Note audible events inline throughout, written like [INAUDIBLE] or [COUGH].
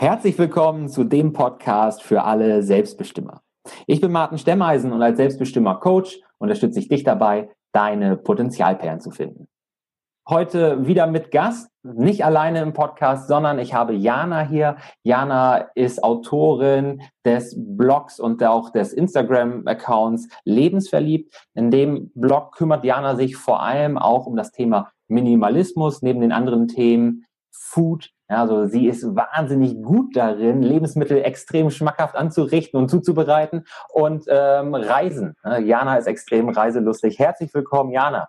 Herzlich willkommen zu dem Podcast für alle Selbstbestimmer. Ich bin Martin Stemmeisen und als Selbstbestimmer Coach unterstütze ich dich dabei, deine Potenzialperlen zu finden. Heute wieder mit Gast, nicht alleine im Podcast, sondern ich habe Jana hier. Jana ist Autorin des Blogs und auch des Instagram-Accounts Lebensverliebt. In dem Blog kümmert Jana sich vor allem auch um das Thema Minimalismus, neben den anderen Themen Food. Ja, also sie ist wahnsinnig gut darin, Lebensmittel extrem schmackhaft anzurichten und zuzubereiten und ähm, Reisen. Jana ist extrem reiselustig. Herzlich willkommen, Jana.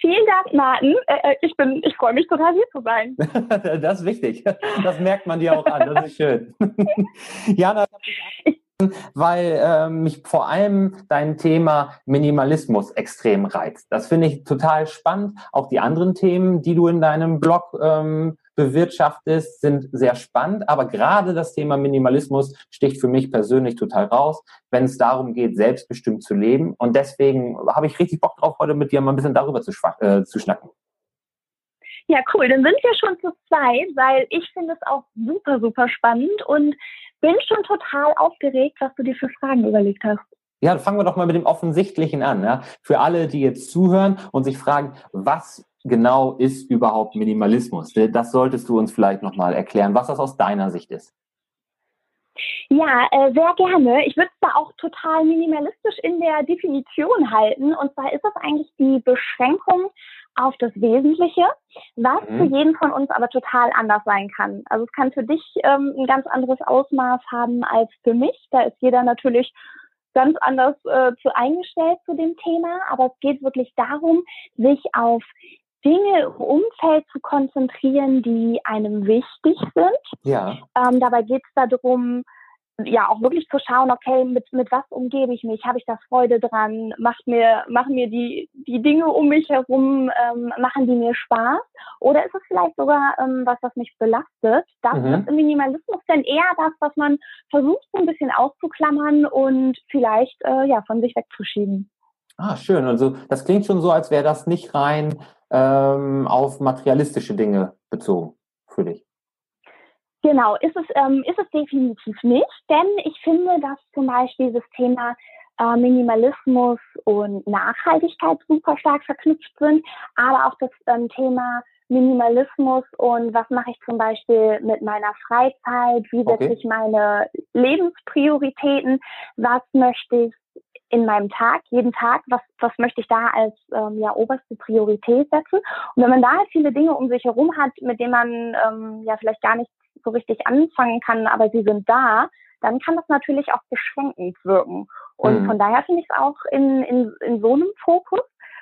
Vielen Dank, Martin. Äh, äh, ich bin, ich freue mich total hier zu sein. [LAUGHS] das ist wichtig. Das merkt man dir auch an. Das ist schön. [LAUGHS] Jana, ich weil äh, mich vor allem dein Thema Minimalismus extrem reizt. Das finde ich total spannend. Auch die anderen Themen, die du in deinem Blog ähm, bewirtschaftest, sind sehr spannend. Aber gerade das Thema Minimalismus sticht für mich persönlich total raus, wenn es darum geht, selbstbestimmt zu leben. Und deswegen habe ich richtig Bock drauf, heute mit dir mal ein bisschen darüber zu, äh, zu schnacken. Ja, cool. Dann sind wir schon zu zweit, weil ich finde es auch super, super spannend und bin schon total aufgeregt, was du dir für Fragen überlegt hast. Ja, fangen wir doch mal mit dem Offensichtlichen an. Ja? Für alle, die jetzt zuhören und sich fragen, was genau ist überhaupt Minimalismus? Das solltest du uns vielleicht nochmal erklären, was das aus deiner Sicht ist. Ja, äh, sehr gerne. Ich würde es da auch total minimalistisch in der Definition halten. Und zwar ist es eigentlich die Beschränkung auf das Wesentliche, was mhm. für jeden von uns aber total anders sein kann. Also es kann für dich ähm, ein ganz anderes Ausmaß haben als für mich. Da ist jeder natürlich ganz anders äh, zu eingestellt zu dem Thema, aber es geht wirklich darum, sich auf Dinge im Umfeld zu konzentrieren, die einem wichtig sind. Ja. Ähm, dabei geht es darum, ja auch wirklich zu schauen, okay, mit, mit was umgebe ich mich? Habe ich da Freude dran? Macht mir, machen mir die, die Dinge um mich herum, ähm, machen die mir Spaß? Oder ist es vielleicht sogar ähm, was, was mich belastet? Das mhm. ist im Minimalismus dann eher das, was man versucht, so ein bisschen auszuklammern und vielleicht äh, ja von sich wegzuschieben. Ah, schön. Also das klingt schon so, als wäre das nicht rein ähm, auf materialistische Dinge bezogen für dich. Genau, ist es, ähm, ist es definitiv nicht, denn ich finde, dass zum Beispiel das Thema äh, Minimalismus und Nachhaltigkeit super stark verknüpft sind, aber auch das ähm, Thema Minimalismus und was mache ich zum Beispiel mit meiner Freizeit, wie setze okay. ich meine Lebensprioritäten, was möchte ich in meinem Tag, jeden Tag, was, was möchte ich da als ähm, ja, oberste Priorität setzen. Und wenn man da halt viele Dinge um sich herum hat, mit denen man ähm, ja vielleicht gar nicht so richtig anfangen kann, aber sie sind da, dann kann das natürlich auch beschränkend wirken. Und mhm. von daher finde ich es auch in, in, in so einem Fokus,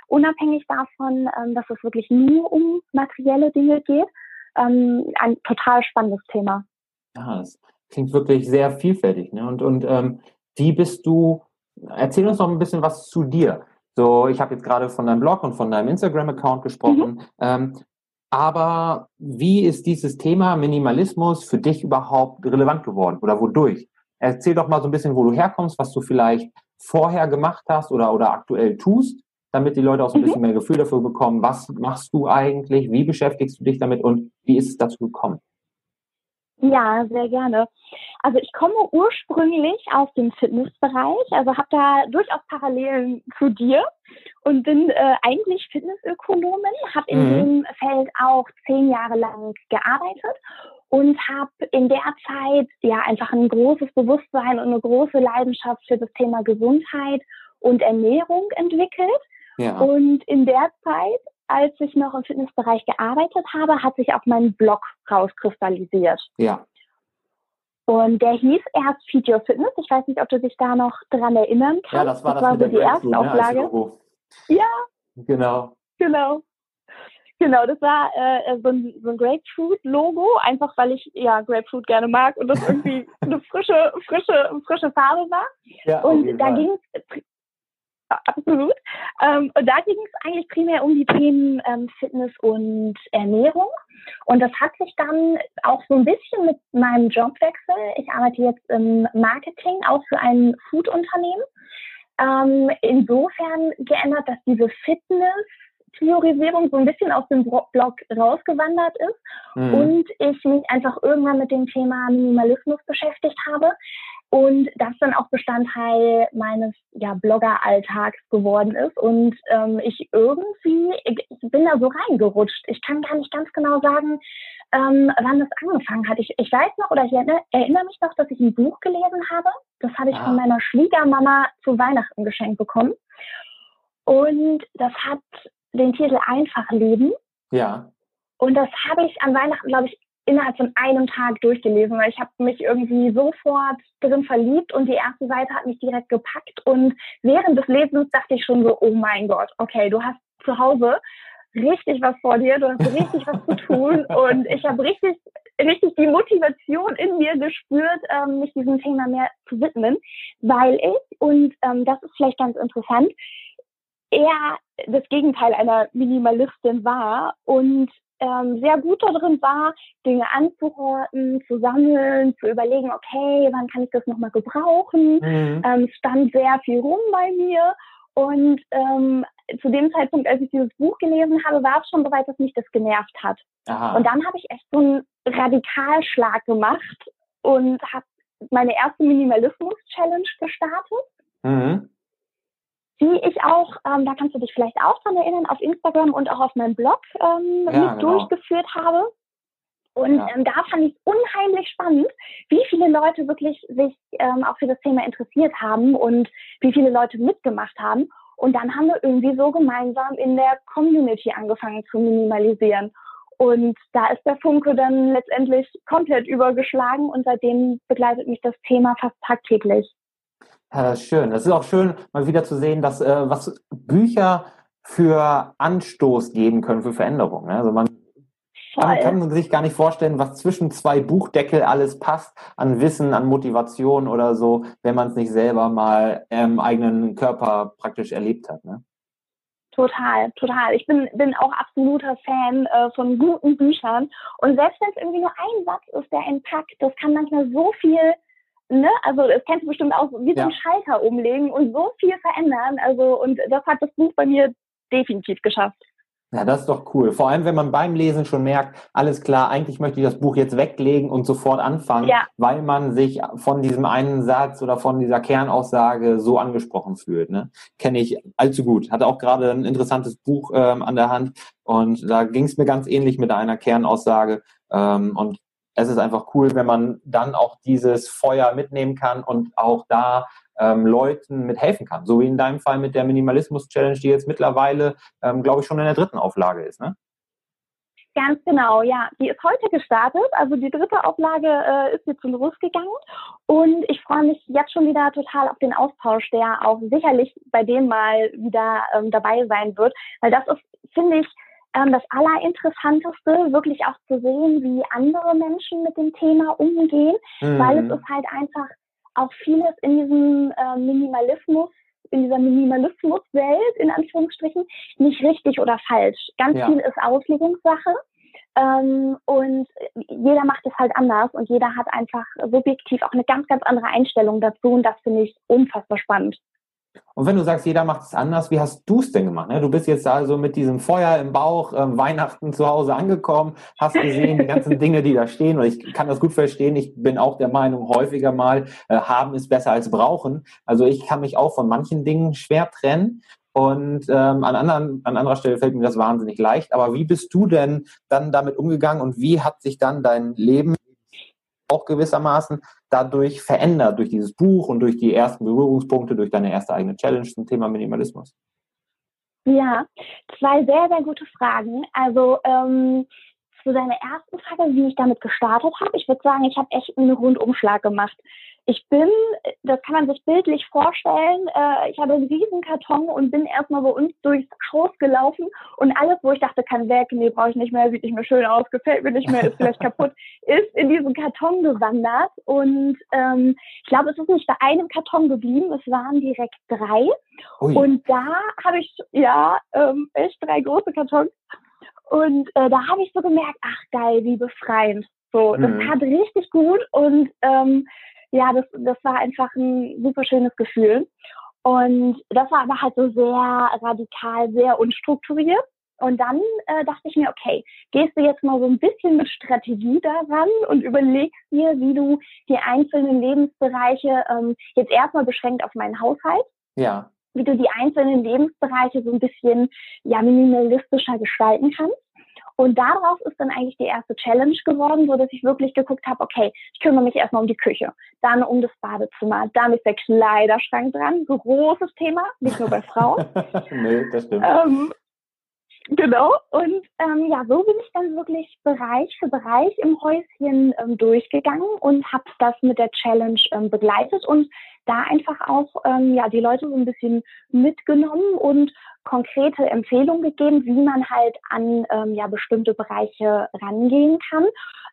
unabhängig davon, ähm, dass es wirklich nur um materielle Dinge geht, ähm, ein total spannendes Thema. Ja, das klingt wirklich sehr vielfältig. Ne? Und, und ähm, wie bist du, erzähl uns noch ein bisschen was zu dir. So, ich habe jetzt gerade von deinem Blog und von deinem Instagram-Account gesprochen. Mhm. Ähm, aber wie ist dieses Thema Minimalismus für dich überhaupt relevant geworden oder wodurch? Erzähl doch mal so ein bisschen, wo du herkommst, was du vielleicht vorher gemacht hast oder, oder aktuell tust, damit die Leute auch so ein mhm. bisschen mehr Gefühl dafür bekommen, was machst du eigentlich, wie beschäftigst du dich damit und wie ist es dazu gekommen? Ja, sehr gerne. Also ich komme ursprünglich aus dem Fitnessbereich, also habe da durchaus Parallelen zu dir und bin äh, eigentlich Fitnessökonomin, habe in mhm. dem Feld auch zehn Jahre lang gearbeitet und habe in der Zeit ja einfach ein großes Bewusstsein und eine große Leidenschaft für das Thema Gesundheit und Ernährung entwickelt. Ja. Und in der Zeit als ich noch im Fitnessbereich gearbeitet habe, hat sich auch mein Blog rauskristallisiert. Ja. Und der hieß erst Feed Your Fitness. Ich weiß nicht, ob du dich da noch dran erinnern kannst. Ja, das war das, das war so die erste ne, Auflage. Ja. Genau. Genau. Genau, das war äh, so ein, so ein Grapefruit-Logo, einfach weil ich ja Grapefruit gerne mag und das irgendwie [LAUGHS] eine frische, frische, frische Farbe war. Ja, und da ging es absolut. Ähm, und da ging es eigentlich primär um die Themen ähm, Fitness und Ernährung. Und das hat sich dann auch so ein bisschen mit meinem Jobwechsel. Ich arbeite jetzt im Marketing, auch für ein Food-Unternehmen. Ähm, insofern geändert, dass diese Fitness Priorisierung so ein bisschen aus dem Blog rausgewandert ist mhm. und ich mich einfach irgendwann mit dem Thema Minimalismus beschäftigt habe und das dann auch Bestandteil meines ja, Blogger-Alltags geworden ist und ähm, ich irgendwie, ich bin da so reingerutscht. Ich kann gar nicht ganz genau sagen, ähm, wann das angefangen hat. Ich, ich weiß noch oder ich erinnere, erinnere mich noch, dass ich ein Buch gelesen habe. Das habe ich ah. von meiner Schwiegermama zu Weihnachten geschenkt bekommen. Und das hat den Titel Einfach leben. Ja. Und das habe ich an Weihnachten, glaube ich, innerhalb von einem Tag durchgelesen, weil ich habe mich irgendwie sofort drin verliebt und die erste Seite hat mich direkt gepackt und während des Lesens dachte ich schon so, oh mein Gott, okay, du hast zu Hause richtig was vor dir, du hast richtig was zu tun [LAUGHS] und ich habe richtig, richtig die Motivation in mir gespürt, ähm, mich diesem Thema mehr zu widmen, weil ich, und ähm, das ist vielleicht ganz interessant, eher das Gegenteil einer Minimalistin war und ähm, sehr gut darin war, Dinge anzuhorten, zu sammeln, zu überlegen, okay, wann kann ich das nochmal gebrauchen. Mhm. Ähm, stand sehr viel rum bei mir. Und ähm, zu dem Zeitpunkt, als ich dieses Buch gelesen habe, war es schon soweit, dass mich das genervt hat. Aha. Und dann habe ich echt so einen Radikalschlag gemacht und habe meine erste Minimalismus-Challenge gestartet. Mhm die ich auch, ähm, da kannst du dich vielleicht auch dran erinnern, auf Instagram und auch auf meinem Blog ähm, ja, mit genau. durchgeführt habe. Und ja. ähm, da fand ich unheimlich spannend, wie viele Leute wirklich sich ähm, auch für das Thema interessiert haben und wie viele Leute mitgemacht haben. Und dann haben wir irgendwie so gemeinsam in der Community angefangen zu minimalisieren. Und da ist der Funke dann letztendlich komplett übergeschlagen und seitdem begleitet mich das Thema fast tagtäglich. Ja, das ist schön. Das ist auch schön, mal wieder zu sehen, dass äh, was Bücher für Anstoß geben können für Veränderungen. Ne? Also man kann, kann sich gar nicht vorstellen, was zwischen zwei Buchdeckel alles passt an Wissen, an Motivation oder so, wenn man es nicht selber mal im eigenen Körper praktisch erlebt hat. Ne? Total, total. Ich bin, bin auch absoluter Fan äh, von guten Büchern. Und selbst wenn es irgendwie nur ein Satz ist, der entpackt, das kann manchmal so viel ne, also das kennst du bestimmt auch, wie so ja. einen Schalter umlegen und so viel verändern. Also, und das hat das Buch bei mir definitiv geschafft. Ja, das ist doch cool. Vor allem, wenn man beim Lesen schon merkt, alles klar, eigentlich möchte ich das Buch jetzt weglegen und sofort anfangen, ja. weil man sich von diesem einen Satz oder von dieser Kernaussage so angesprochen fühlt. Ne? Kenne ich allzu gut. Hatte auch gerade ein interessantes Buch ähm, an der Hand und da ging es mir ganz ähnlich mit einer Kernaussage. Ähm, und es ist einfach cool, wenn man dann auch dieses Feuer mitnehmen kann und auch da ähm, Leuten mithelfen kann. So wie in deinem Fall mit der Minimalismus-Challenge, die jetzt mittlerweile, ähm, glaube ich, schon in der dritten Auflage ist, ne? Ganz genau, ja. Die ist heute gestartet. Also die dritte Auflage äh, ist jetzt losgegangen. Und ich freue mich jetzt schon wieder total auf den Austausch, der auch sicherlich bei denen mal wieder ähm, dabei sein wird. Weil das ist, finde ich, ähm, das Allerinteressanteste, wirklich auch zu sehen, wie andere Menschen mit dem Thema umgehen, mhm. weil es ist halt einfach auch vieles in diesem äh, Minimalismus in dieser Minimalismuswelt, in Anführungsstrichen, nicht richtig oder falsch. Ganz ja. viel ist Auslegungssache. Ähm, und jeder macht es halt anders und jeder hat einfach subjektiv auch eine ganz, ganz andere Einstellung dazu und das finde ich unfassbar spannend. Und wenn du sagst, jeder macht es anders, wie hast du es denn gemacht? Ne? Du bist jetzt also mit diesem Feuer im Bauch äh, Weihnachten zu Hause angekommen, hast gesehen die ganzen Dinge, die da stehen. Und ich kann das gut verstehen. Ich bin auch der Meinung, häufiger mal äh, haben ist besser als brauchen. Also ich kann mich auch von manchen Dingen schwer trennen. Und ähm, an, anderen, an anderer Stelle fällt mir das wahnsinnig leicht. Aber wie bist du denn dann damit umgegangen und wie hat sich dann dein Leben auch gewissermaßen dadurch verändert, durch dieses Buch und durch die ersten Berührungspunkte, durch deine erste eigene Challenge zum Thema Minimalismus? Ja, zwei sehr, sehr gute Fragen. Also ähm, zu deiner ersten Frage, wie ich damit gestartet habe, ich würde sagen, ich habe echt einen Rundumschlag gemacht. Ich bin, das kann man sich bildlich vorstellen, äh, ich habe einen riesen Karton und bin erstmal bei uns durchs Haus gelaufen und alles, wo ich dachte, kann weg, nee, brauche ich nicht mehr, sieht nicht mehr schön aus, gefällt mir nicht mehr, ist vielleicht [LAUGHS] kaputt, ist in diesen Karton gewandert und ähm, ich glaube, es ist nicht bei einem Karton geblieben, es waren direkt drei Ui. und da habe ich, ja, ähm, echt drei große Kartons und äh, da habe ich so gemerkt, ach geil, wie befreiend. So, das mhm. tat richtig gut und ähm, ja, das, das war einfach ein super schönes Gefühl. Und das war aber halt so sehr radikal, sehr unstrukturiert. Und dann äh, dachte ich mir, okay, gehst du jetzt mal so ein bisschen mit Strategie daran und überlegst dir, wie du die einzelnen Lebensbereiche ähm, jetzt erstmal beschränkt auf meinen Haushalt. Ja. Wie du die einzelnen Lebensbereiche so ein bisschen ja minimalistischer gestalten kannst. Und daraus ist dann eigentlich die erste Challenge geworden, so dass ich wirklich geguckt habe, okay, ich kümmere mich erstmal um die Küche, dann um das Badezimmer, dann ist der Kleiderschrank dran, großes Thema, nicht nur bei Frauen. [LAUGHS] nee, das stimmt. Ähm, Genau. Und ähm, ja, so bin ich dann wirklich Bereich für Bereich im Häuschen ähm, durchgegangen und habe das mit der Challenge ähm, begleitet und da einfach auch ähm, ja die Leute so ein bisschen mitgenommen und konkrete Empfehlungen gegeben, wie man halt an ähm, ja bestimmte Bereiche rangehen kann.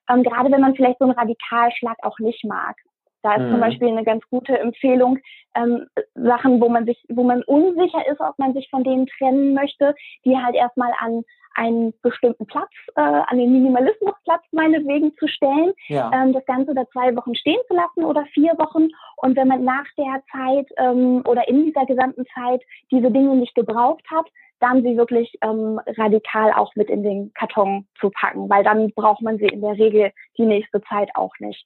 Ähm, gerade wenn man vielleicht so einen Radikalschlag auch nicht mag. Da ist mhm. zum Beispiel eine ganz gute Empfehlung, ähm, Sachen, wo man sich, wo man unsicher ist, ob man sich von denen trennen möchte, die halt erstmal an einen bestimmten Platz, äh, an den Minimalismusplatz meinetwegen zu stellen, ja. ähm, das Ganze da zwei Wochen stehen zu lassen oder vier Wochen. Und wenn man nach der Zeit ähm, oder in dieser gesamten Zeit diese Dinge nicht gebraucht hat, dann sie wirklich ähm, radikal auch mit in den Karton zu packen, weil dann braucht man sie in der Regel die nächste Zeit auch nicht.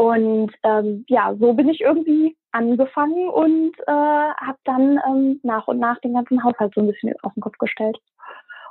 Und ähm, ja, so bin ich irgendwie angefangen und äh, habe dann ähm, nach und nach den ganzen Haushalt so ein bisschen auf den Kopf gestellt.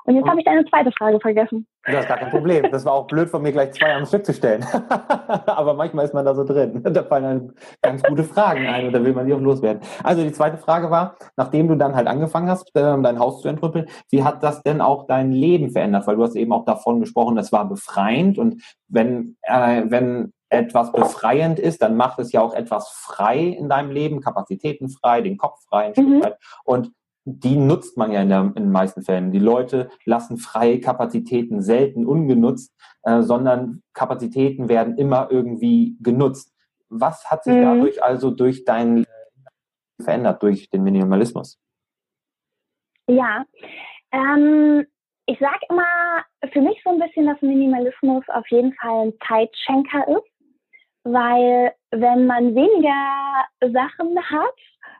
Und jetzt habe ich deine zweite Frage vergessen. Das ist gar kein Problem. Das war auch blöd von mir, gleich zwei am Stück zu stellen. [LAUGHS] Aber manchmal ist man da so drin. Da fallen dann ganz gute Fragen ein und da will man die auch loswerden. Also die zweite Frage war, nachdem du dann halt angefangen hast, ähm, dein Haus zu entrüppeln, wie hat das denn auch dein Leben verändert? Weil du hast eben auch davon gesprochen, das war befreiend und wenn, äh, wenn etwas befreiend ist, dann macht es ja auch etwas frei in deinem Leben, Kapazitäten frei, den Kopf frei mhm. Und die nutzt man ja in, der, in, den meisten Fällen. Die Leute lassen freie Kapazitäten selten ungenutzt, äh, sondern Kapazitäten werden immer irgendwie genutzt. Was hat sich mhm. dadurch also durch dein verändert, durch den Minimalismus? Ja, ähm, ich sage immer für mich so ein bisschen, dass Minimalismus auf jeden Fall ein Zeitschenker ist weil wenn man weniger Sachen hat,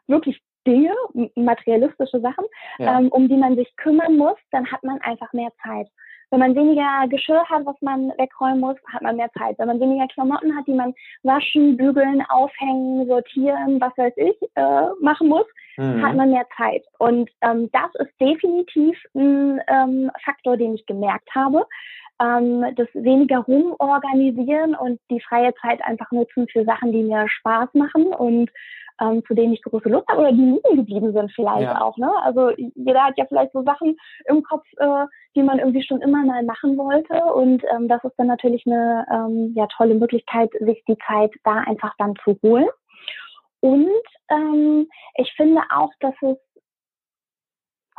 wirklich Dinge, materialistische Sachen, ja. ähm, um die man sich kümmern muss, dann hat man einfach mehr Zeit. Wenn man weniger Geschirr hat, was man wegräumen muss, hat man mehr Zeit. Wenn man weniger Klamotten hat, die man waschen, bügeln, aufhängen, sortieren, was weiß ich, äh, machen muss, mhm. hat man mehr Zeit. Und ähm, das ist definitiv ein ähm, Faktor, den ich gemerkt habe ähm, das weniger rumorganisieren und die freie Zeit einfach nutzen für Sachen, die mir Spaß machen und ähm, zu denen ich große Lust habe oder die liegen geblieben sind vielleicht ja. auch. Ne? Also jeder hat ja vielleicht so Sachen im Kopf, äh, die man irgendwie schon immer mal machen wollte und ähm, das ist dann natürlich eine ähm, ja, tolle Möglichkeit, sich die Zeit da einfach dann zu holen. Und ähm, ich finde auch, dass es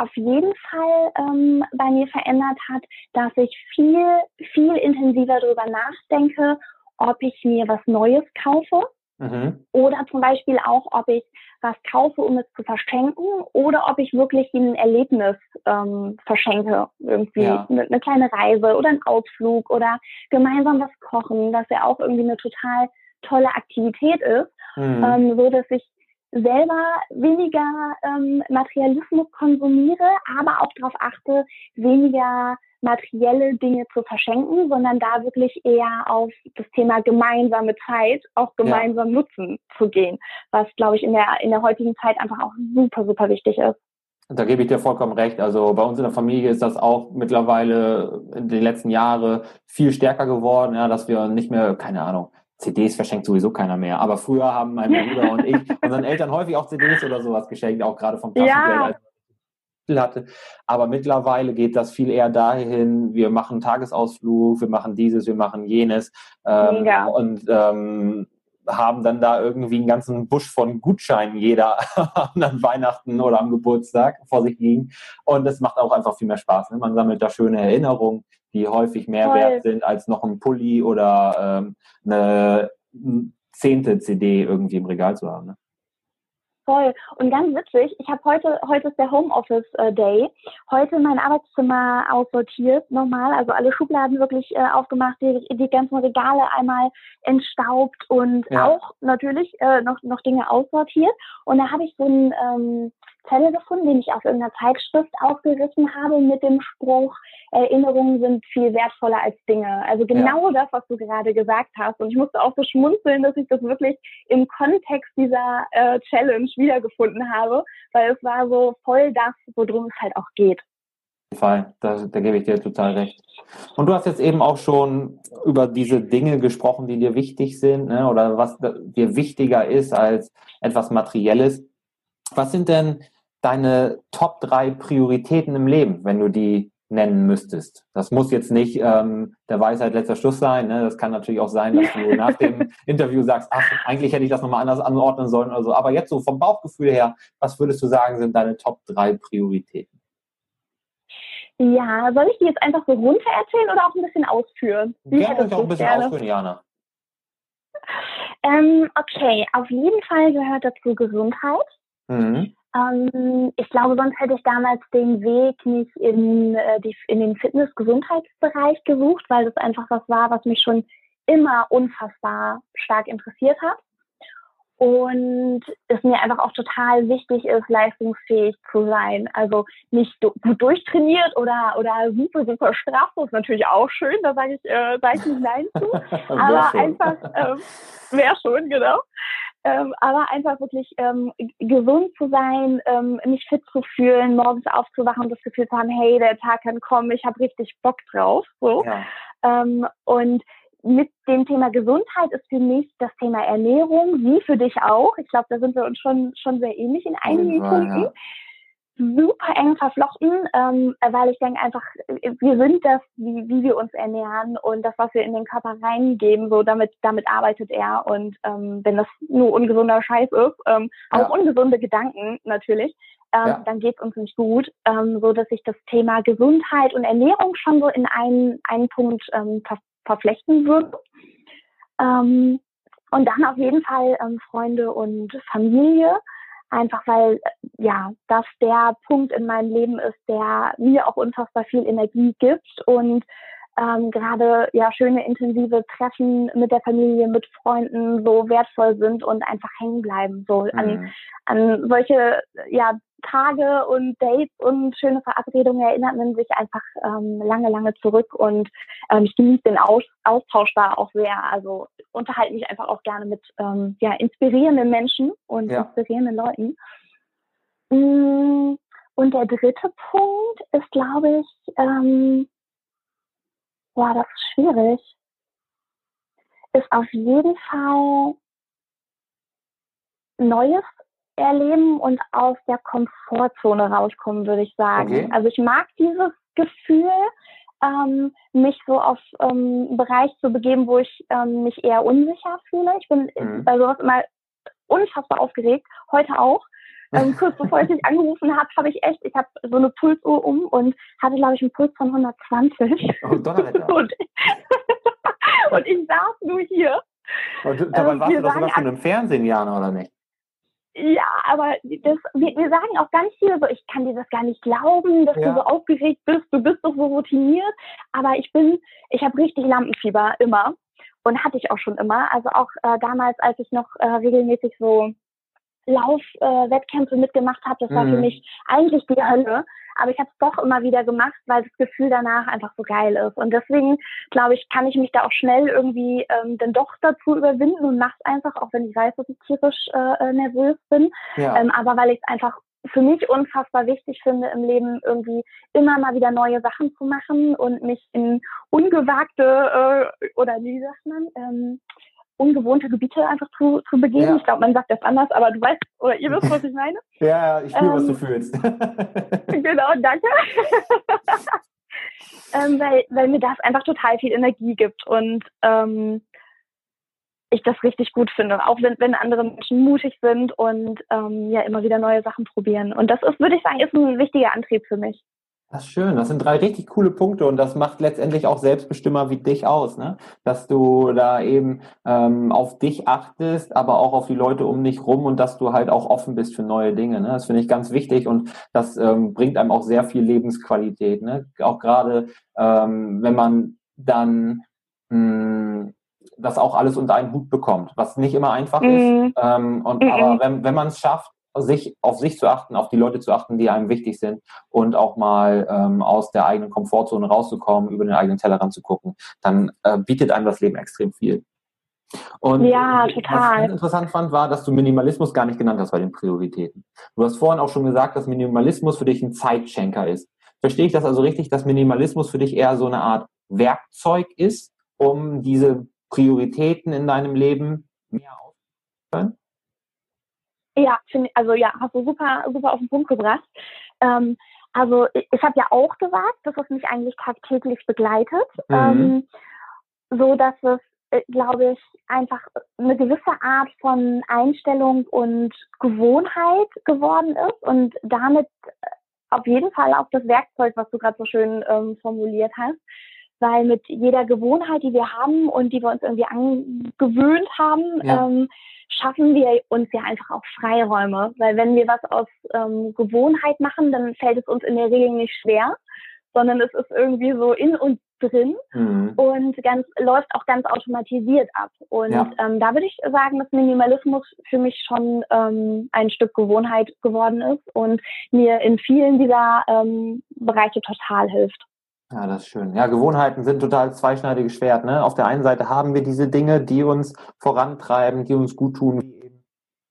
auf jeden Fall ähm, bei mir verändert hat, dass ich viel, viel intensiver darüber nachdenke, ob ich mir was Neues kaufe. Mhm. Oder zum Beispiel auch, ob ich was kaufe, um es zu verschenken, oder ob ich wirklich ein Erlebnis ähm, verschenke. Irgendwie ja. eine, eine kleine Reise oder ein Ausflug oder gemeinsam was kochen, das ja auch irgendwie eine total tolle Aktivität ist, mhm. ähm, so dass ich selber weniger ähm, Materialismus konsumiere, aber auch darauf achte, weniger materielle Dinge zu verschenken, sondern da wirklich eher auf das Thema gemeinsame Zeit, auch gemeinsam ja. nutzen zu gehen, was, glaube ich, in der, in der heutigen Zeit einfach auch super, super wichtig ist. Da gebe ich dir vollkommen recht. Also bei uns in der Familie ist das auch mittlerweile in den letzten Jahren viel stärker geworden, ja, dass wir nicht mehr, keine Ahnung, CDs verschenkt sowieso keiner mehr. Aber früher haben mein [LAUGHS] Bruder und ich unseren Eltern häufig auch CDs oder sowas geschenkt, auch gerade vom Taschengeld. Ja. hatte. Aber mittlerweile geht das viel eher dahin, wir machen Tagesausflug, wir machen dieses, wir machen jenes. Ähm, und ähm, haben dann da irgendwie einen ganzen Busch von Gutscheinen jeder [LAUGHS] an Weihnachten oder am Geburtstag vor sich liegen. Und das macht auch einfach viel mehr Spaß. Ne? Man sammelt da schöne Erinnerungen die häufig mehr Voll. wert sind als noch ein Pulli oder ähm, eine zehnte CD irgendwie im Regal zu haben. Ne? Voll. Und ganz witzig, ich habe heute, heute ist der Homeoffice äh, Day, heute mein Arbeitszimmer aussortiert, nochmal, also alle Schubladen wirklich äh, aufgemacht, die, die ganzen Regale einmal entstaubt und ja. auch natürlich äh, noch, noch Dinge aussortiert. Und da habe ich so ein, ähm, Zettel gefunden, den ich auf irgendeiner Zeitschrift aufgerissen habe mit dem Spruch, Erinnerungen sind viel wertvoller als Dinge. Also genau ja. das, was du gerade gesagt hast. Und ich musste auch so schmunzeln, dass ich das wirklich im Kontext dieser äh, Challenge wiedergefunden habe, weil es war so voll das, worum es halt auch geht. Fall, da, da gebe ich dir total recht. Und du hast jetzt eben auch schon über diese Dinge gesprochen, die dir wichtig sind, ne, oder was dir wichtiger ist als etwas Materielles. Was sind denn deine Top drei Prioritäten im Leben, wenn du die nennen müsstest? Das muss jetzt nicht ähm, der Weisheit letzter Schluss sein. Ne? Das kann natürlich auch sein, dass du [LAUGHS] nach dem Interview sagst, ach, eigentlich hätte ich das nochmal anders anordnen sollen oder so. Aber jetzt so vom Bauchgefühl her, was würdest du sagen, sind deine Top drei Prioritäten? Ja, soll ich die jetzt einfach so runter erzählen oder auch ein bisschen ausführen? Wie gerne, ich auch ein bisschen gerne? ausführen, Jana. Ähm, okay, auf jeden Fall gehört dazu Gesundheit. Mhm. Ähm, ich glaube, sonst hätte ich damals den Weg nicht in, äh, die, in den Fitness-Gesundheitsbereich gesucht, weil das einfach was war, was mich schon immer unfassbar stark interessiert hat und es mir einfach auch total wichtig ist, leistungsfähig zu sein. Also nicht gut durchtrainiert oder, oder super, super straff, das ist natürlich auch schön, da sage ich, äh, sag ich nicht Nein zu. [LAUGHS] aber einfach, ähm, [LAUGHS] wäre schon, genau. Ähm, aber einfach wirklich ähm, gesund zu sein, ähm, mich fit zu fühlen, morgens aufzuwachen und das Gefühl zu haben, hey, der Tag kann kommen, ich habe richtig Bock drauf. So. Ja. Ähm, und mit dem Thema Gesundheit ist für mich das Thema Ernährung, wie für dich auch. Ich glaube, da sind wir uns schon, schon sehr ähnlich in einigen Punkten. Ja. Super eng verflochten, ähm, weil ich denke einfach, wir sind das, wie, wie wir uns ernähren und das, was wir in den Körper reingeben, so damit, damit arbeitet er. Und ähm, wenn das nur ungesunder Scheiß ist, ähm, ja. auch ungesunde Gedanken natürlich, ähm, ja. dann geht es uns nicht gut, ähm, so dass ich das Thema Gesundheit und Ernährung schon so in einen, einen Punkt ähm, verflechten würde. Ähm, und dann auf jeden Fall ähm, Freunde und Familie, einfach weil ja das der Punkt in meinem Leben ist, der mir auch unfassbar viel Energie gibt und ähm, gerade ja schöne intensive Treffen mit der Familie, mit Freunden so wertvoll sind und einfach hängen bleiben. So mhm. an, an solche ja Tage und Dates und schöne Verabredungen erinnert man sich einfach ähm, lange, lange zurück und ähm, ich genieße den Aus Austausch da auch sehr. Also unterhalte mich einfach auch gerne mit ähm, ja, inspirierenden Menschen und ja. inspirierenden Leuten. Mm, und der dritte Punkt ist, glaube ich, ähm, ja, das ist schwierig, ist auf jeden Fall Neues erleben und aus der Komfortzone rauskommen, würde ich sagen. Okay. Also ich mag dieses Gefühl, ähm, mich so auf ähm, einen Bereich zu begeben, wo ich ähm, mich eher unsicher fühle. Ich bin mhm. bei sowas immer unfassbar aufgeregt, heute auch. Ähm, [LAUGHS] kurz bevor ich dich angerufen habe, habe ich echt, ich habe so eine Pulsuhr um und hatte, glaube ich, einen Puls von 120. Oh, [LAUGHS] und, [LAUGHS] und ich saß nur hier. Und dabei ähm, warst du doch sogar schon im Fernsehen, Jana, oder nicht? Ja, aber das, wir, wir, sagen auch ganz viel so, ich kann dir das gar nicht glauben, dass ja. du so aufgeregt bist, du bist doch so routiniert. Aber ich bin, ich habe richtig Lampenfieber immer und hatte ich auch schon immer. Also auch äh, damals, als ich noch äh, regelmäßig so Laufwettkämpfe äh, mitgemacht habe, das war für mhm. mich eigentlich die Hölle. Aber ich habe es doch immer wieder gemacht, weil das Gefühl danach einfach so geil ist. Und deswegen, glaube ich, kann ich mich da auch schnell irgendwie ähm, dann doch dazu überwinden und mache es einfach, auch wenn ich weiß, dass ich tierisch äh, äh nervös bin. Ja. Ähm, aber weil ich es einfach für mich unfassbar wichtig finde, im Leben irgendwie immer mal wieder neue Sachen zu machen und mich in ungewagte äh, oder wie sagt man, ähm, ungewohnte Gebiete einfach zu, zu begehen. Ja. Ich glaube, man sagt das anders, aber du weißt oder ihr wisst, was ich meine. [LAUGHS] ja, ich fühle, ähm, was du ähm, fühlst. [LAUGHS] [LAUGHS] genau, danke. ähm, weil, weil mir das einfach total viel Energie gibt und ähm, ich das richtig gut finde, auch wenn, wenn andere Menschen mutig sind und ähm, ja immer wieder neue Sachen probieren. Und das ist, würde ich sagen, ist ein wichtiger Antrieb für mich. Das ist schön. Das sind drei richtig coole Punkte und das macht letztendlich auch Selbstbestimmer wie dich aus, ne? Dass du da eben ähm, auf dich achtest, aber auch auf die Leute um dich rum und dass du halt auch offen bist für neue Dinge. Ne? Das finde ich ganz wichtig und das ähm, bringt einem auch sehr viel Lebensqualität. Ne? Auch gerade ähm, wenn man dann mh, hm, das auch alles unter einen Hut bekommt, was nicht immer einfach mhm. ist. Ähm, und mhm. aber wenn, wenn man es schafft, sich auf sich zu achten, auf die Leute zu achten, die einem wichtig sind und auch mal ähm, aus der eigenen Komfortzone rauszukommen, über den eigenen Tellerrand zu gucken, dann äh, bietet einem das Leben extrem viel. Und ja, total. was ich interessant fand, war, dass du Minimalismus gar nicht genannt hast bei den Prioritäten. Du hast vorhin auch schon gesagt, dass Minimalismus für dich ein Zeitschenker ist. Verstehe ich das also richtig, dass Minimalismus für dich eher so eine Art Werkzeug ist, um diese Prioritäten in deinem Leben mehr auszuführen? Ja, finde also ja, hast du super, super auf den Punkt gebracht. Ähm, also ich, ich habe ja auch gesagt, dass es mich eigentlich tagtäglich begleitet, mhm. ähm, so dass es, äh, glaube ich, einfach eine gewisse Art von Einstellung und Gewohnheit geworden ist und damit äh, auf jeden Fall auch das Werkzeug, was du gerade so schön ähm, formuliert hast, weil mit jeder Gewohnheit, die wir haben und die wir uns irgendwie angewöhnt haben, ja. ähm, schaffen wir uns ja einfach auch Freiräume. Weil wenn wir was aus ähm, Gewohnheit machen, dann fällt es uns in der Regel nicht schwer, sondern es ist irgendwie so in uns drin mhm. und ganz läuft auch ganz automatisiert ab. Und ja. ähm, da würde ich sagen, dass Minimalismus für mich schon ähm, ein Stück Gewohnheit geworden ist und mir in vielen dieser ähm, Bereiche total hilft. Ja, das ist schön. Ja, Gewohnheiten sind total zweischneidiges Schwert. Ne? Auf der einen Seite haben wir diese Dinge, die uns vorantreiben, die uns gut tun, wie eben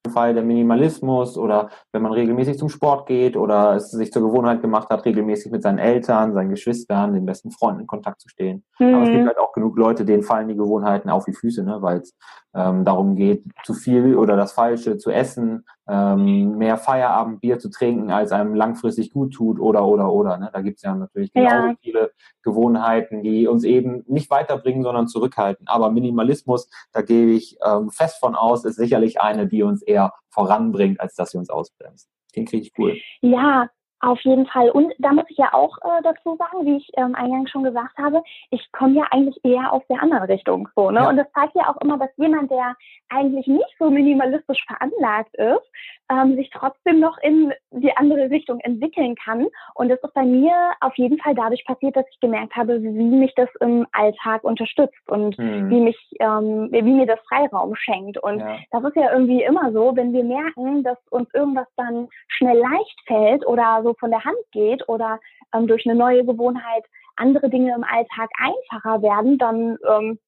im Fall der Minimalismus oder wenn man regelmäßig zum Sport geht oder es sich zur Gewohnheit gemacht hat, regelmäßig mit seinen Eltern, seinen Geschwistern, den besten Freunden in Kontakt zu stehen. Mhm. Aber es gibt mhm. halt auch genug Leute, denen fallen die Gewohnheiten auf die Füße, ne? weil es ähm, darum geht, zu viel oder das Falsche zu essen, ähm, mehr Feierabendbier zu trinken, als einem langfristig gut tut oder oder oder. Ne? Da gibt es ja natürlich genauso ja. viele Gewohnheiten, die uns eben nicht weiterbringen, sondern zurückhalten. Aber Minimalismus, da gebe ich ähm, fest von aus, ist sicherlich eine, die uns eher voranbringt, als dass sie uns ausbremst. Den kriege ich cool. Ja, auf jeden Fall. Und da muss ich ja auch äh, dazu sagen, wie ich ähm, eingangs schon gesagt habe, ich komme ja eigentlich eher aus der anderen Richtung. So, ne? Ja. Und das zeigt ja auch immer, dass jemand, der eigentlich nicht so minimalistisch veranlagt ist, ähm, sich trotzdem noch in die andere Richtung entwickeln kann. Und das ist bei mir auf jeden Fall dadurch passiert, dass ich gemerkt habe, wie mich das im Alltag unterstützt und mhm. wie mich, ähm, wie mir das Freiraum schenkt. Und ja. das ist ja irgendwie immer so, wenn wir merken, dass uns irgendwas dann schnell leicht fällt oder so von der Hand geht oder ähm, durch eine neue Gewohnheit andere Dinge im Alltag einfacher werden, dann ähm,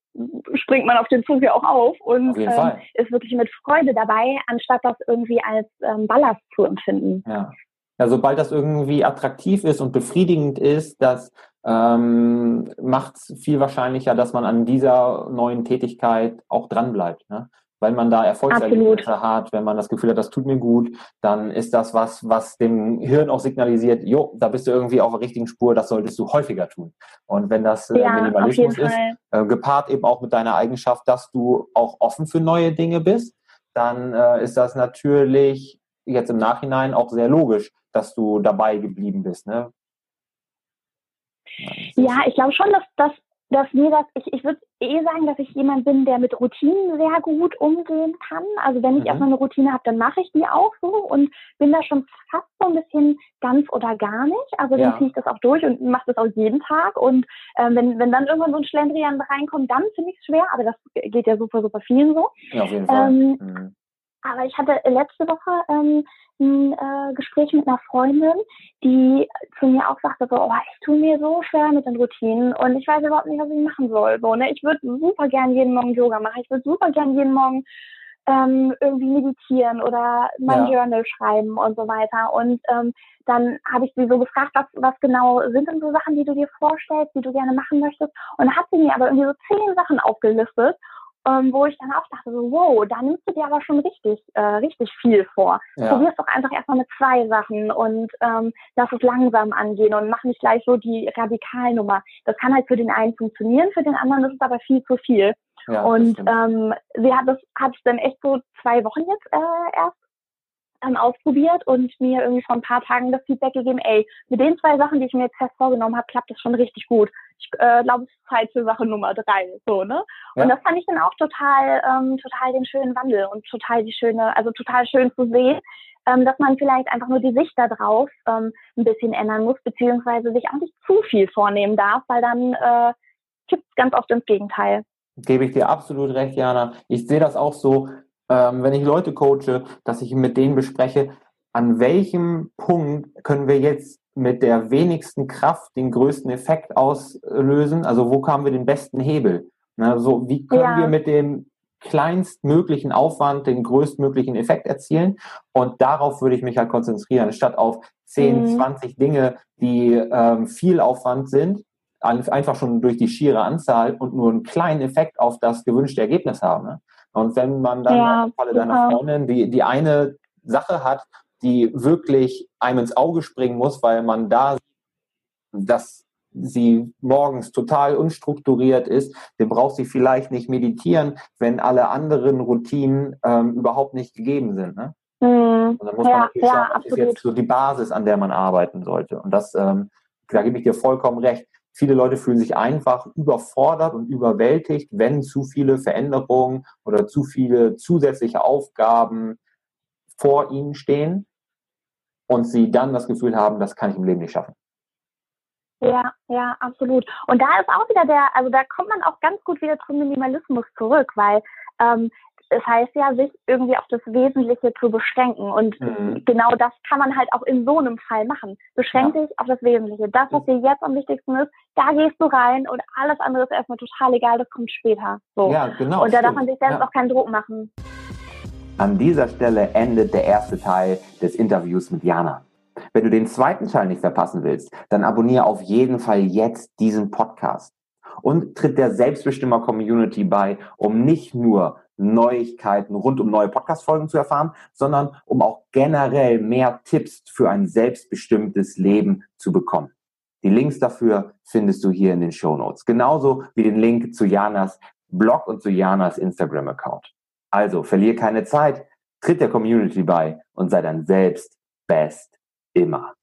springt man auf den Zug ja auch auf und ähm, ist wirklich mit Freude dabei, anstatt das irgendwie als ähm, Ballast zu empfinden. Ja. ja, sobald das irgendwie attraktiv ist und befriedigend ist, das ähm, macht es viel wahrscheinlicher, dass man an dieser neuen Tätigkeit auch dranbleibt. Ne? Weil man da Erfolgserlebnisse hat, wenn man das Gefühl hat, das tut mir gut, dann ist das was, was dem Hirn auch signalisiert, jo, da bist du irgendwie auf der richtigen Spur, das solltest du häufiger tun. Und wenn das äh, ja, Minimalismus ist, äh, gepaart eben auch mit deiner Eigenschaft, dass du auch offen für neue Dinge bist, dann äh, ist das natürlich jetzt im Nachhinein auch sehr logisch, dass du dabei geblieben bist. Ne? Ja, ich glaube schon, dass das dass mir das, ich, ich würde eh sagen, dass ich jemand bin, der mit Routinen sehr gut umgehen kann. Also wenn ich mhm. erstmal eine Routine habe, dann mache ich die auch so und bin da schon fast so ein bisschen ganz oder gar nicht. Also dann ziehe ich das auch durch und mache das auch jeden Tag. Und ähm, wenn, wenn dann irgendwann so ein Schlendrian reinkommt, dann finde ich es schwer, aber das geht ja super, super vielen so. Ja, auf jeden Fall. Ähm, mhm. Aber ich hatte letzte Woche ähm, ein äh, Gespräch mit einer Freundin, die zu mir auch sagte, so, oh, ich tue mir so schwer mit den Routinen und ich weiß überhaupt nicht, was ich machen soll. So, ne? Ich würde super gern jeden Morgen Yoga machen. Ich würde super gern jeden Morgen ähm, irgendwie meditieren oder mein ja. Journal schreiben und so weiter. Und ähm, dann habe ich sie so gefragt, was, was genau sind denn so Sachen, die du dir vorstellst, die du gerne machen möchtest. Und hat sie mir aber irgendwie so zehn Sachen aufgelistet ähm, wo ich dann auch dachte, so, wow, da nimmst du dir aber schon richtig, äh, richtig viel vor. Ja. Probier's doch einfach erstmal mit zwei Sachen und ähm, lass es langsam angehen und mach nicht gleich so die Radikalnummer. Das kann halt für den einen funktionieren, für den anderen ist es aber viel zu viel. Ja, und ähm, sie hat das hat es dann echt so zwei Wochen jetzt äh, erst dann ausprobiert und mir irgendwie vor ein paar Tagen das Feedback gegeben, ey, mit den zwei Sachen, die ich mir jetzt fest vorgenommen habe, klappt das schon richtig gut. Ich äh, glaube, es ist Zeit für Sache Nummer drei, so, ne? Ja. Und das fand ich dann auch total, ähm, total den schönen Wandel und total die schöne, also total schön zu sehen, ähm, dass man vielleicht einfach nur die Sicht darauf ähm, ein bisschen ändern muss, beziehungsweise sich auch nicht zu viel vornehmen darf, weil dann äh, kippt ganz oft ins Gegenteil. Gebe ich dir absolut recht, Jana. Ich sehe das auch so, ähm, wenn ich Leute coache, dass ich mit denen bespreche, an welchem Punkt können wir jetzt mit der wenigsten Kraft den größten Effekt auslösen? Also wo haben wir den besten Hebel? Also wie können ja. wir mit dem kleinstmöglichen Aufwand den größtmöglichen Effekt erzielen? Und darauf würde ich mich halt konzentrieren, statt auf 10, mhm. 20 Dinge, die ähm, viel Aufwand sind, einfach schon durch die schiere Anzahl und nur einen kleinen Effekt auf das gewünschte Ergebnis haben. Ne? Und wenn man dann ja, im Falle deiner Freundin die, die eine Sache hat, die wirklich einem ins Auge springen muss, weil man da dass sie morgens total unstrukturiert ist, dann braucht sie vielleicht nicht meditieren, wenn alle anderen Routinen ähm, überhaupt nicht gegeben sind. Ne? Mhm. Und dann muss ja, man natürlich ja, schauen, das ist jetzt so die Basis, an der man arbeiten sollte. Und das, ähm, da gebe ich dir vollkommen recht. Viele Leute fühlen sich einfach überfordert und überwältigt, wenn zu viele Veränderungen oder zu viele zusätzliche Aufgaben vor ihnen stehen und sie dann das Gefühl haben, das kann ich im Leben nicht schaffen. Ja, ja, absolut. Und da ist auch wieder der, also da kommt man auch ganz gut wieder zum Minimalismus zurück, weil ähm, es heißt ja, sich irgendwie auf das Wesentliche zu beschränken. Und mhm. genau das kann man halt auch in so einem Fall machen. Beschränk ja. dich auf das Wesentliche. Das, was dir jetzt am wichtigsten ist, da gehst du rein und alles andere ist erstmal total egal, das kommt später. So. Ja, genau. Und da stimmt. darf man sich selbst ja. auch keinen Druck machen. An dieser Stelle endet der erste Teil des Interviews mit Jana. Wenn du den zweiten Teil nicht verpassen willst, dann abonniere auf jeden Fall jetzt diesen Podcast und tritt der Selbstbestimmer Community bei, um nicht nur Neuigkeiten rund um neue Podcast-Folgen zu erfahren, sondern um auch generell mehr Tipps für ein selbstbestimmtes Leben zu bekommen. Die Links dafür findest du hier in den Show Notes. Genauso wie den Link zu Janas Blog und zu Janas Instagram-Account. Also verlier keine Zeit, tritt der Community bei und sei dann selbst best immer.